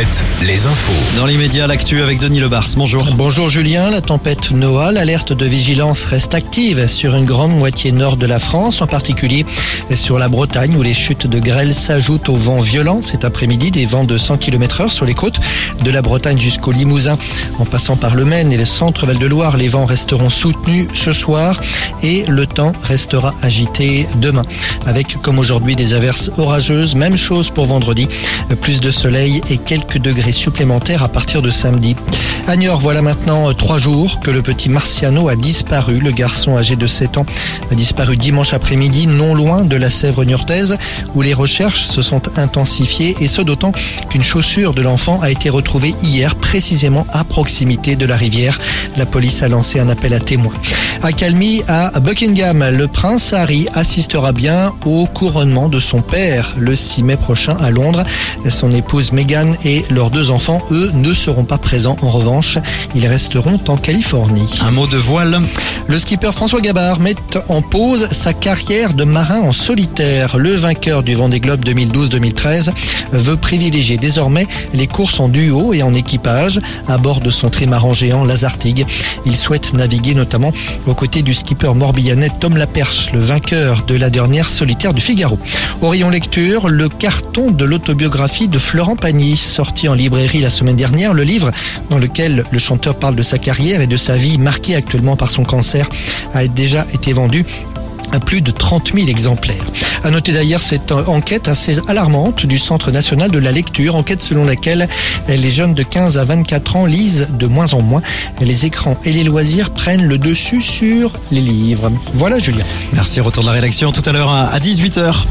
Tempête, les infos. Dans l'immédiat, l'actu avec Denis Lebars. Bonjour. Bonjour Julien, la tempête Noah, l'alerte de vigilance reste active sur une grande moitié nord de la France, en particulier sur la Bretagne où les chutes de grêle s'ajoutent aux vents violents cet après-midi, des vents de 100 km heure sur les côtes de la Bretagne jusqu'au Limousin. En passant par le Maine et le centre Val-de-Loire, les vents resteront soutenus ce soir et le temps restera agité demain. Avec comme aujourd'hui des averses orageuses, même chose pour vendredi, plus de soleil et quelques degrés supplémentaires à partir de samedi. À Niort, voilà maintenant trois jours que le petit Marciano a disparu. Le garçon âgé de 7 ans a disparu dimanche après-midi, non loin de la Sèvre niortaise, où les recherches se sont intensifiées et ce d'autant qu'une chaussure de l'enfant a été retrouvée hier précisément à proximité de la rivière. La police a lancé un appel à témoins. À Calmy, à Buckingham, le prince Harry assistera bien au couronnement de son père le 6 mai prochain à Londres. Son épouse Meghan et leurs deux enfants, eux, ne seront pas présents. En revanche, ils resteront en Californie. Un mot de voile. Le skipper François Gabard met en pause sa carrière de marin en solitaire. Le vainqueur du Vendée Globe 2012-2013 veut privilégier désormais les courses en duo et en équipage à bord de son trimaran géant Lazartigue. Il souhaite naviguer notamment aux côtés du skipper morbihanais Tom Laperche, le vainqueur de la dernière solitaire du Figaro. Au rayon lecture, le carton de l'autobiographie de Florent Pagny, sorti en librairie la semaine dernière, le livre dans lequel le chanteur parle de sa carrière et de sa vie marquée actuellement par son cancer a déjà été vendu à plus de 30 000 exemplaires. À noter d'ailleurs cette enquête assez alarmante du Centre national de la lecture, enquête selon laquelle les jeunes de 15 à 24 ans lisent de moins en moins. Les écrans et les loisirs prennent le dessus sur les livres. Voilà Julien. Merci, retour de la rédaction tout à l'heure à 18h.